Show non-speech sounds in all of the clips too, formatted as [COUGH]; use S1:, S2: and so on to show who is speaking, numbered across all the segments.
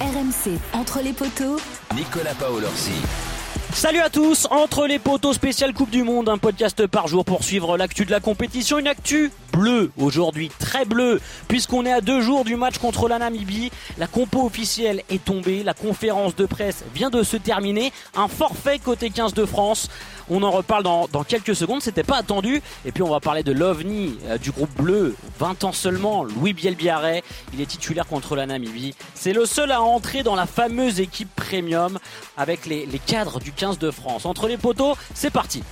S1: RMC, entre les poteaux.
S2: Nicolas Paolorsi.
S3: Salut à tous, entre les poteaux spécial Coupe du Monde, un podcast par jour pour suivre l'actu de la compétition, une actu bleue aujourd'hui, très bleue, puisqu'on est à deux jours du match contre la Namibie, la compo officielle est tombée, la conférence de presse vient de se terminer, un forfait côté 15 de France, on en reparle dans, quelques secondes, c'était pas attendu, et puis on va parler de l'OVNI euh, du groupe bleu, 20 ans seulement, Louis Bielbiaré, il est titulaire contre la Namibie, c'est le seul à entrer dans la fameuse équipe premium avec les, les cadres du 15 de France. Entre les poteaux, c'est parti.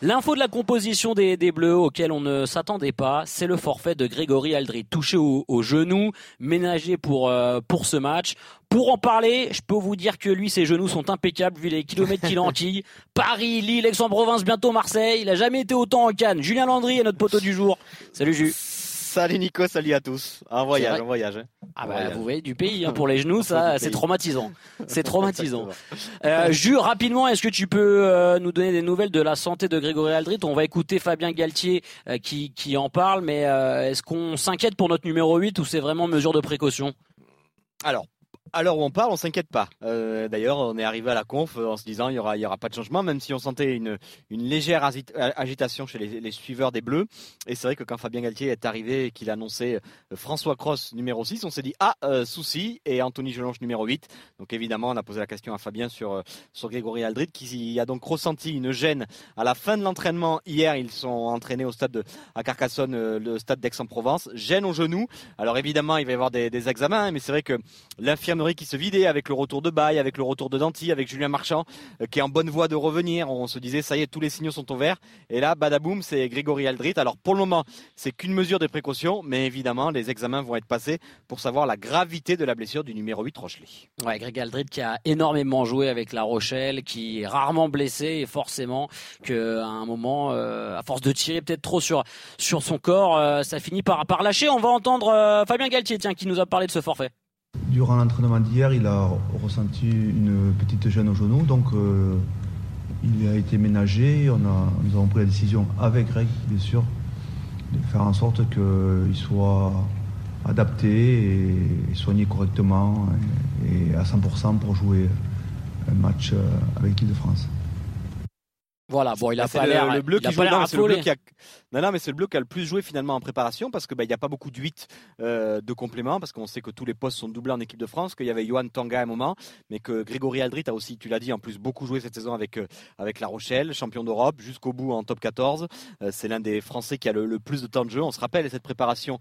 S3: L'info de la composition des, des Bleus auquel on ne s'attendait pas, c'est le forfait de Grégory Aldrit, touché au, au genou, ménagé pour, euh, pour ce match. Pour en parler, je peux vous dire que lui, ses genoux sont impeccables vu les kilomètres qu'il [LAUGHS] enquille. Paris, Lille, Aix-en-Provence, bientôt Marseille. Il a jamais été autant en Cannes. Julien Landry est notre poteau du jour. Salut Jus.
S4: Salut Nico, salut à tous. Un voyage, un voyage. hein.
S3: Ah bah,
S4: voyage.
S3: vous voyez, du pays hein, [LAUGHS] pour les genoux, ça, c'est traumatisant. C'est traumatisant. [LAUGHS] Euh, rapidement, est-ce que tu peux euh, nous donner des nouvelles de la santé de Grégory Aldrit On va écouter Fabien Galtier euh, qui, qui en parle, mais euh, est-ce qu'on s'inquiète pour notre numéro 8 ou c'est vraiment mesure de précaution?
S4: Alors, à l'heure où on parle, on s'inquiète pas. Euh, D'ailleurs, on est arrivé à la conf euh, en se disant il y aura, il y aura pas de changement, même si on sentait une, une légère agi- agitation chez les, les suiveurs des Bleus. Et c'est vrai que quand Fabien Galtier est arrivé et qu'il a annoncé euh, François Cross numéro 6, on s'est dit ah souci et Anthony Gelonge numéro 8. Donc évidemment, on a posé la question à Fabien sur sur Grégory Aldrit qui a donc ressenti une gêne à la fin de l'entraînement hier. Ils sont entraînés au stade de, à Carcassonne, le stade d'Aix-en-Provence. Gêne au genou. Alors évidemment, il va y avoir des, examens, hein, mais c'est vrai que qui se vidait avec le retour de Baye, avec le retour de Danty, avec Julien Marchand, euh, qui est en bonne voie de revenir. On se disait, ça y est, tous les signaux sont au vert. Et là, badaboum, c'est Grégory Aldrit. Alors pour le moment, c'est qu'une mesure de précaution, mais évidemment, les examens vont être passés pour savoir la gravité de la blessure du numéro 8 Rochelet.
S3: Ouais, Greg Aldrit qui a énormément joué avec La Rochelle, qui est rarement blessé et forcément que à un moment, euh, à force de tirer peut-être trop sur sur son corps, euh, ça finit par par lâcher. On va entendre Fabien Galtier, tiens, qui nous a parlé de ce forfait.
S5: Durant l'entraînement d'hier, il a ressenti une petite gêne au genou, donc euh, il a été ménagé. On a, nous avons pris la décision avec Greg, bien sûr, de faire en sorte qu'il soit adapté et soigné correctement et, à 100% pour jouer un match euh, avec l'équipe de France.
S3: Voilà, bon, il a
S4: Bah,
S3: pas l'air,
S4: le bleu qui joue. Non, le bleu qui a... non, non, mais c'est le bleu qui a le plus joué finalement en préparation parce que bah, il n'y a pas beaucoup de 8 euh, de compléments parce qu'on sait que tous les postes sont doublés en équipe de France, qu'il y avait Johan Tanga à un moment, mais que Grégory Aldrit a aussi, tu l'as dit, en plus beaucoup joué cette saison avec euh, avec La Rochelle, champion d'Europe, jusqu'au bout en top 14. Euh, c'est l'un des Français qui a le, le plus de temps de jeu. On se rappelle cette préparation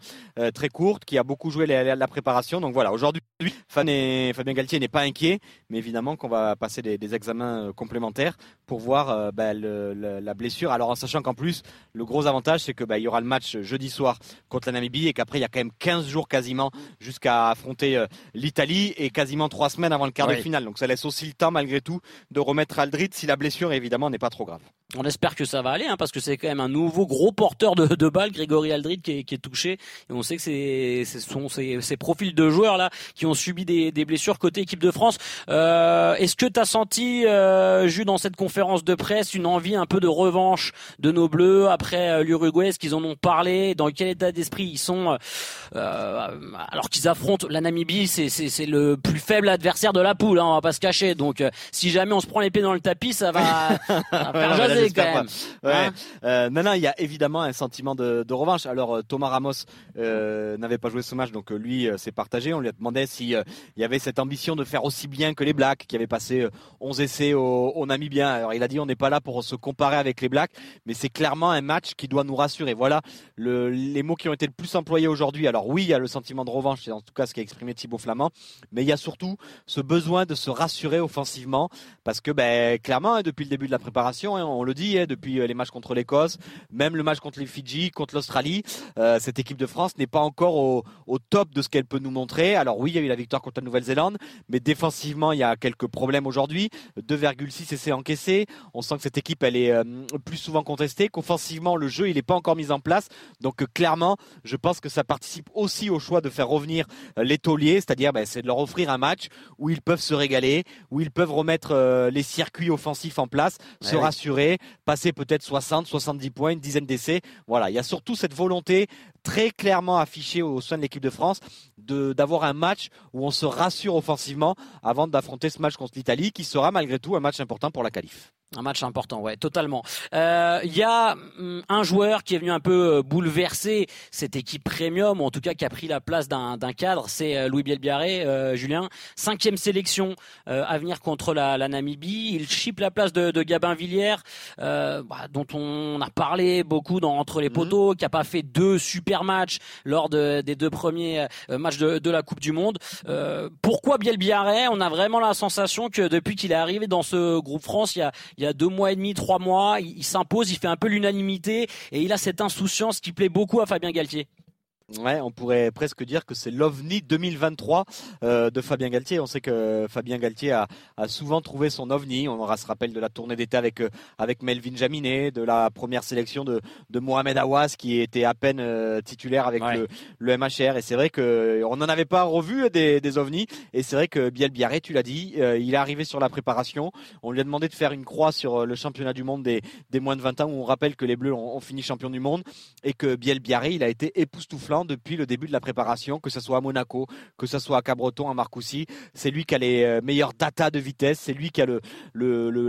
S4: très courte, qui a beaucoup joué la, la- la préparation. Donc voilà, aujourd'hui, Fabien Galtier n'est pas inquiet, mais évidemment qu'on va passer des, des examens complémentaires pour voir euh, bah, le- le- la blessure. Alors en sachant qu'en plus, le gros avantage, c'est que bah, il y aura le match jeudi soir contre la Namibie et qu'après il y a quand même 15 jours quasiment jusqu'à affronter euh, l'Italie et quasiment 3 semaines avant le quart
S3: Oui.
S4: de finale. Donc ça laisse aussi le temps malgré tout de remettre Aldrit si la blessure évidemment n'est pas trop grave.
S3: On espère que ça va aller, hein, parce que c'est quand même un nouveau gros porteur de, de balles, Grégory Aldrit, qui est, qui est touché. Et on sait que c'est ce sont ces, ces profils de joueurs là qui ont subi des, des blessures côté équipe de France. Euh, Est-ce que tu as senti, euh, Jules, dans cette conférence de presse, une envie un peu de revanche de nos Bleus après euh, l'Uruguay? Est-ce qu'ils en ont parlé? Dans quel état d'esprit ils sont euh, euh, Alors qu'ils affrontent la Namibie, c'est c'est- c'est le plus faible adversaire de la poule, hein, on va pas se cacher. Donc si jamais on se prend les pieds dans le tapis, ça va, [LAUGHS] ça va faire quand même.
S4: Ouais.
S3: Hein
S4: Euh, non, non, il y a évidemment un sentiment de, de revanche. Alors euh, Thomas Ramos euh, n'avait pas joué ce match, donc lui s'est partagé. On lui a demandé si euh, il y avait cette ambition de faire aussi bien que les Blacks, qui avaient passé euh, 11 essais au, au Namibien. Alors il a dit on n'est pas là pour se comparer avec les Blacks, mais c'est clairement un match qui doit nous rassurer. Voilà le, les mots qui ont été le plus employés aujourd'hui. Alors oui, il y a le sentiment de revanche, c'est en tout cas ce qu'a exprimé Thibaut Flamand, mais il y a surtout ce besoin de se rassurer offensivement, parce que ben, clairement, hein, depuis le début de la préparation, hein, on le dit, hein, depuis euh, les matchs contre l'Écosse, même le match contre les Fidji, contre l'Australie, euh, cette équipe de France n'est pas encore au, au top de ce qu'elle peut nous montrer. Alors oui, il y a eu la victoire contre la Nouvelle-Zélande, mais défensivement, il y a quelques problèmes aujourd'hui. 2,6 essais encaissés. On sent que cette équipe, elle est euh, plus souvent contestée, qu'offensivement, le jeu, il n'est pas encore mis en place. Donc euh, clairement, je pense que ça participe aussi au choix de faire revenir les tauliers, c'est-à-dire ben, c'est de leur offrir un match où ils peuvent se régaler, où ils peuvent remettre les circuits offensifs en place, se
S3: oui.
S4: rassurer passer peut-être 60, 70 points, une dizaine d'essais. Voilà, il y a surtout cette volonté très clairement affichée au sein de l'équipe de France d'avoir un match où on se rassure offensivement avant d'affronter ce match contre l'Italie qui sera malgré tout un match important pour la qualif.
S3: Un match important, ouais, totalement. Il euh, y a hum, un joueur qui est venu un peu euh, bouleverser cette équipe premium, ou en tout cas qui a pris la place d'un cadre, c'est euh, Louis Bielbiaré, euh, Julien. Cinquième sélection à venir contre la, la, Namibie. Il chip la place de, de Gabin Villiers, bah, dont on a parlé beaucoup dans Entre les mhm. poteaux, qui a pas fait deux super matchs lors de, des deux premiers matchs de, de, la Coupe du Monde. pourquoi Bielbiaré On a vraiment la sensation que depuis qu'il est arrivé dans ce groupe France, il y a il y a deux mois et demi, trois mois, il, s'impose, il fait un peu l'unanimité et il a cette insouciance qui plaît beaucoup à Fabien Galtier.
S4: Ouais, on pourrait presque dire que c'est l'OVNI 2023 euh, de Fabien Galtier. On sait que Fabien Galtier a, a souvent trouvé son OVNI. On aura se rappelle de la tournée d'été avec euh, avec Melvin Jaminet, de la première sélection de, de Mohamed Awas qui était à peine euh, titulaire avec le, le MHR. Et c'est vrai que on n'en avait pas revu des, des OVNI. Et c'est vrai que Biel Biarré, tu l'as dit, il est arrivé sur la préparation. On lui a demandé de faire une croix sur le championnat du monde des, des moins de 20 ans où on rappelle que les Bleus ont, ont fini champion du monde et que Biel Biarré, il a été époustouflant depuis le début de la préparation, que ce soit à Monaco, que ce soit à Cabreton, à Marcoussis. C'est lui qui a les euh, meilleures data de vitesse, c'est lui qui a le,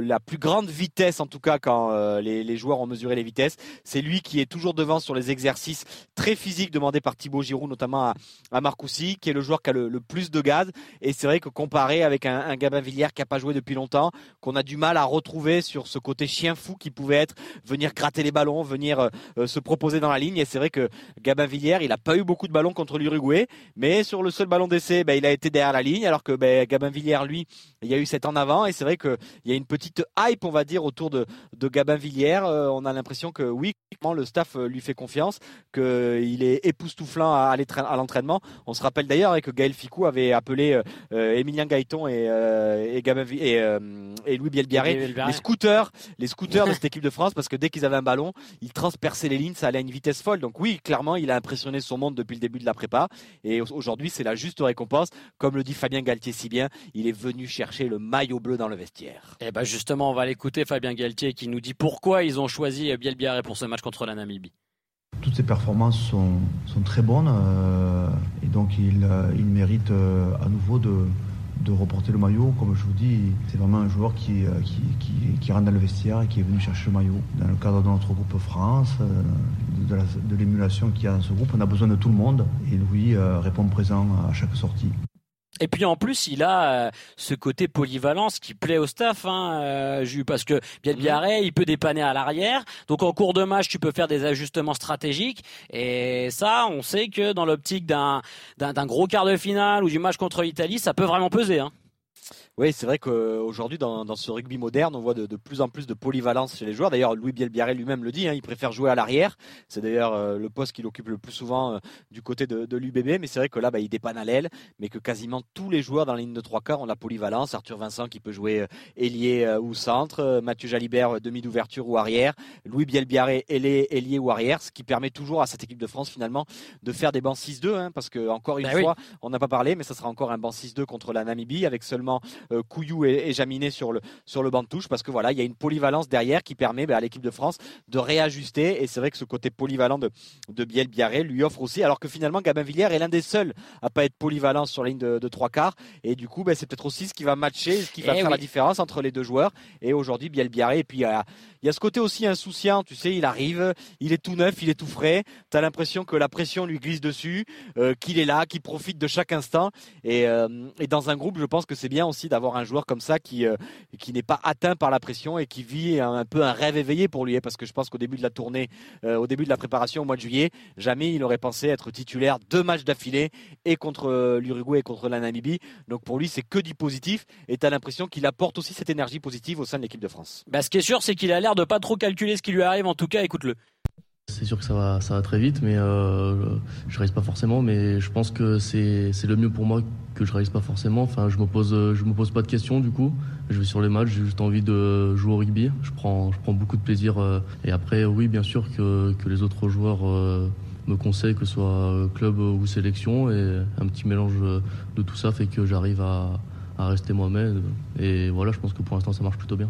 S4: la plus grande vitesse en tout cas quand euh, les, joueurs ont mesuré les vitesses. C'est lui qui est toujours devant sur les exercices très physiques demandés par Thibaut Giroud, notamment à, à Marcoussis, qui est le joueur qui a le, plus de gaz. Et c'est vrai que comparé avec un, un Gabin Villière qui a pas joué depuis longtemps, qu'on a du mal à retrouver sur ce côté chien fou qui pouvait être venir gratter les ballons, venir euh, se proposer dans la ligne. Et c'est vrai que Gabin Villière, il a pas eu beaucoup de ballons contre l'Uruguay, mais sur le seul ballon d'essai, ben, il a été derrière la ligne, alors que ben, Gabin Villiers, lui, il y a eu cet en avant, et c'est vrai qu'il y a une petite hype, on va dire, autour de, de Gabin Villiers. Euh, on a l'impression que oui, le staff euh, lui fait confiance, qu'il est époustouflant à, à l'entraînement. On se rappelle d'ailleurs que Gaël Ficou avait appelé euh, Emilien Gaëton et, et, Gabin, et, et Louis Bielbiaré les scooters, les scooters de cette équipe de France, parce que dès qu'ils avaient un ballon, ils transperçaient les lignes, ça allait à une vitesse folle. Donc oui, clairement, il a impressionné son monde depuis le début de la prépa. Et aujourd'hui, c'est la juste récompense. Comme le dit Fabien Galtier si bien, il est venu chercher le maillot bleu dans le vestiaire.
S3: Et eh ben justement, on va l'écouter Fabien Galtier qui nous dit pourquoi ils ont choisi Biel Biarré pour ce match contre la Namibie.
S5: Toutes ces performances sont, sont très bonnes euh, et donc il, euh, il mérite euh, à nouveau de, de reporter le maillot. Comme je vous dis, c'est vraiment un joueur qui, euh, qui, qui, qui, rentre dans le vestiaire et qui est venu chercher le maillot. Dans le cadre de notre groupe France, euh, de l'émulation qu'il y a dans ce groupe, on a besoin de tout le monde et Louis euh, répond présent à chaque sortie.
S3: Et puis en plus, il a euh, ce côté polyvalence qui plaît au staff, hein, euh, parce que bien Biarré, il peut dépanner à l'arrière. Donc en cours de match, tu peux faire des ajustements stratégiques. Et ça, on sait que dans l'optique d'un d'un gros quart de finale ou du match contre l'Italie, ça peut vraiment peser. Hein.
S4: Oui, c'est vrai qu'aujourd'hui, dans, dans, ce rugby moderne, on voit de, de, plus en plus de polyvalence chez les joueurs. D'ailleurs, Louis Bielbiaré lui-même le dit, hein, il préfère jouer à l'arrière. C'est d'ailleurs euh, le poste qu'il occupe le plus souvent euh, du côté de, de l'UBB. Mais c'est vrai que là, bah, il dépanne à l'aile, mais que quasiment tous les joueurs dans la ligne de trois quarts ont la polyvalence. Arthur Vincent qui peut jouer euh, ailier ou centre, Mathieu Jalibert demi d'ouverture ou arrière, Louis Bielbiaré ailier, ailier ou arrière, ce qui permet toujours à cette équipe de France finalement de faire des bancs 6-2, hein, parce que encore une bah fois, on n'a pas parlé, mais ça sera encore un banc 6-2 contre la Namibie avec seulement euh, Couillou et, Jaminet sur le, sur le banc de touche parce que voilà, il y a une polyvalence derrière qui permet bah, à l'équipe de France de réajuster. Et c'est vrai que ce côté polyvalent de, de Biel Biarré lui offre aussi, alors que finalement Gabin Villiers est l'un des seuls à pas être polyvalent sur la ligne de, trois quarts. Et du coup bah, c'est peut-être aussi ce qui va matcher, ce qui va eh faire la différence entre les deux joueurs. Et aujourd'hui Biel Biarré et puis il y a ce côté aussi insouciant, tu sais, il arrive, il est tout neuf, il est tout frais, tu as l'impression que la pression lui glisse dessus, euh, qu'il est là, qu'il profite de chaque instant. Et, euh, et dans un groupe je pense que c'est bien aussi d'avoir un joueur comme ça qui, euh, qui n'est pas atteint par la pression et qui vit un, peu un rêve éveillé pour lui. Hein, parce que je pense qu'au début de la tournée, euh, au début de la préparation au mois de juillet, jamais il aurait pensé être titulaire deux matchs d'affilée et contre euh, l'Uruguay et contre la Namibie. Donc pour lui, c'est que du positif et tu as l'impression qu'il apporte aussi cette énergie positive au sein de l'équipe de France.
S3: Bah, ce qui est sûr, c'est qu'il a l'air de pas trop calculer ce qui lui arrive. En tout cas, écoute-le.
S2: C'est sûr que ça va, très vite, mais euh, je réalise pas forcément. Mais je pense que c'est, le mieux pour moi que je réalise pas forcément. Je me pose, je me pose pas de questions du coup. Je vais sur les matchs, j'ai juste envie de jouer au rugby. Je prends, beaucoup de plaisir. Euh, et après, oui, bien sûr que, les autres joueurs euh, me conseillent, que ce soit club ou sélection, et un petit mélange de tout ça fait que j'arrive à rester moi-même. Et voilà, je pense que pour l'instant, ça marche plutôt bien.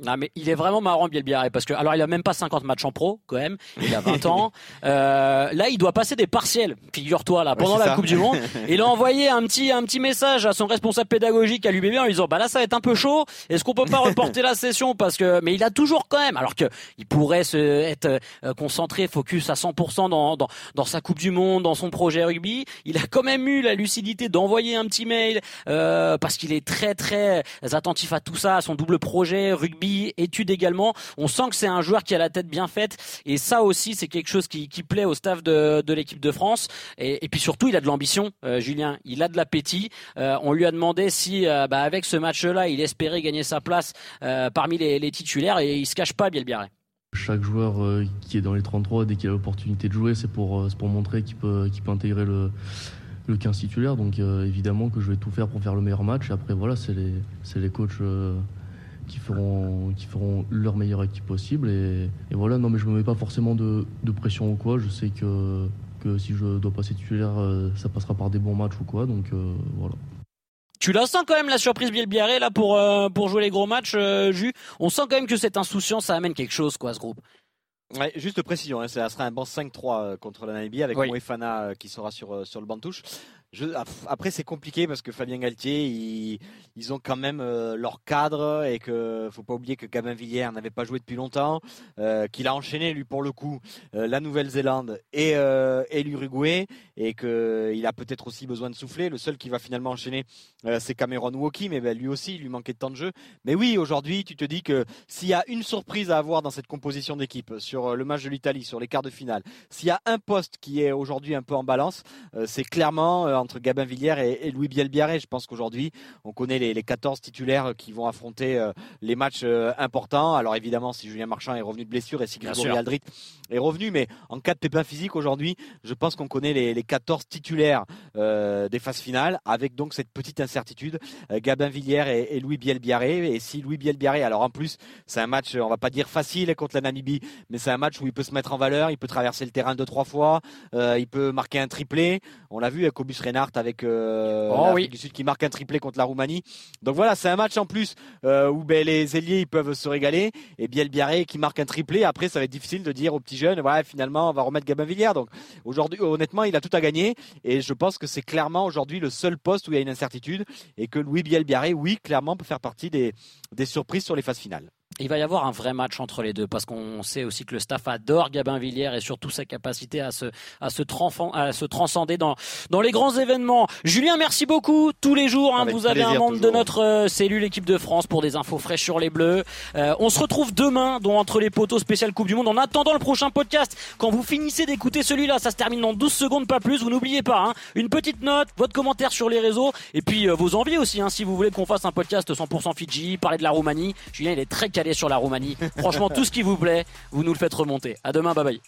S3: Non, mais il est vraiment marrant, Bielbiaré, parce que, alors, il a même pas 50 matchs en pro, quand même. Il a 20 ans. [LAUGHS] Euh, là, il doit passer des partiels, figure-toi, là, pendant la Coupe du Monde. [LAUGHS] Il a envoyé un petit, un petit message à son responsable pédagogique à l'UBB en lui disant, bah là, ça va être un peu chaud. Est-ce qu'on peut pas reporter la session? Parce que, mais il a toujours quand même, alors que il pourrait se, être euh, concentré, focus à 100% dans, dans, dans sa Coupe du Monde, dans son projet rugby. Il a quand même eu la lucidité d'envoyer un petit mail, euh, parce qu'il est très, très attentif à tout ça, à son double projet rugby études également. On sent que c'est un joueur qui a la tête bien faite et ça aussi c'est quelque chose qui, plaît au staff de, l'équipe de France. Et, puis surtout il a de l'ambition, euh, Julien. Il a de l'appétit. Euh, on lui a demandé si euh, bah, avec ce match-là il espérait gagner sa place parmi les, titulaires et il se cache pas, Bielbiaré.
S2: Chaque joueur qui est dans les 33, dès qu'il a l'opportunité de jouer, c'est pour, montrer qu'il peut, intégrer le, le 15 titulaire. Donc évidemment que je vais tout faire pour faire le meilleur match. Et après, voilà, c'est les, les coachs qui feront, qui feront leur meilleure équipe possible. Et, voilà, non, mais je me mets pas forcément de, pression ou quoi. Je sais que, que si je dois passer titulaire, euh, ça passera par des bons matchs ou quoi. Donc euh, voilà.
S3: Tu la sens quand même la surprise Bielbiaré là pour euh, pour jouer les gros matchs, Jus. On sent quand même que cette insouciance ça amène quelque chose quoi ce groupe.
S4: Ouais, juste précision, hein, ça sera un bon 5-3 contre la Namibie avec oui. Moefana qui sera sur sur le banc de touche après, c'est compliqué parce que Fabien Galtier, ils, ont quand même euh, leur cadre et que faut pas oublier que Gabin Villiers n'avait pas joué depuis longtemps, euh, qu'il a enchaîné lui pour le coup euh, la Nouvelle-Zélande et, et l'Uruguay et qu'il a peut-être aussi besoin de souffler. Le seul qui va finalement enchaîner, c'est Cameron Woki, mais ben, lui aussi, il lui manquait de temps de jeu. Mais oui, aujourd'hui, tu te dis que s'il y a une surprise à avoir dans cette composition d'équipe sur le match de l'Italie, sur les quarts de finale, s'il y a un poste qui est aujourd'hui un peu en balance, c'est clairement entre Gabin Villière et, Louis Bielbiaré. Je pense qu'aujourd'hui, on connaît les, 14 titulaires qui vont affronter euh, les matchs euh, importants. Alors évidemment, si Julien Marchand est revenu de blessure et si Grégory Aldrit est revenu, mais en cas de pépin physique aujourd'hui, je pense qu'on connaît les, 14 titulaires euh, des phases finales, avec donc cette petite incertitude. Gabin Villière et, Louis Bielbiaré. Et si Louis Bielbiaré, alors en plus, c'est un match, on va pas dire facile contre la Namibie, mais c'est un match où il peut se mettre en valeur, il peut traverser le terrain deux trois fois, il peut marquer un triplé. On l'a vu avec Cobus Reinhardt avec euh, oh, du Sud qui marque un triplé contre la Roumanie. Donc voilà, c'est un match en plus euh, où ben, les ailiers ils peuvent se régaler et Biel Biarré qui marque un triplé. Après, ça va être difficile de dire aux petits jeunes, voilà, finalement, on va remettre Gabin Villiers. Donc aujourd'hui, honnêtement, il a tout à gagner et je pense que c'est clairement aujourd'hui le seul poste où il y a une incertitude et que Louis Biel Biarré, oui, clairement, peut faire partie des, des surprises sur les phases finales
S3: il va y avoir un vrai match entre les deux parce qu'on sait aussi que le staff adore Gabin Villiers et surtout sa capacité à se à se, à se transcender dans dans les grands événements. Julien, merci beaucoup. Tous les jours, hein, vous avez un membre de notre euh, cellule équipe de France pour des infos fraîches sur les Bleus. Euh, on se retrouve demain, dont entre les poteaux spécial Coupe du Monde. En attendant le prochain podcast, quand vous finissez d'écouter celui-là, ça se termine dans 12 secondes, pas plus. Vous n'oubliez pas, hein, une petite note, votre commentaire sur les réseaux et puis euh, vos envies aussi. Hein, si vous voulez qu'on fasse un podcast 100% Fidji, parler de la Roumanie. Julien, il est très calé sur la Roumanie. Franchement, tout ce qui vous plaît, vous nous le faites remonter. À demain, bye bye.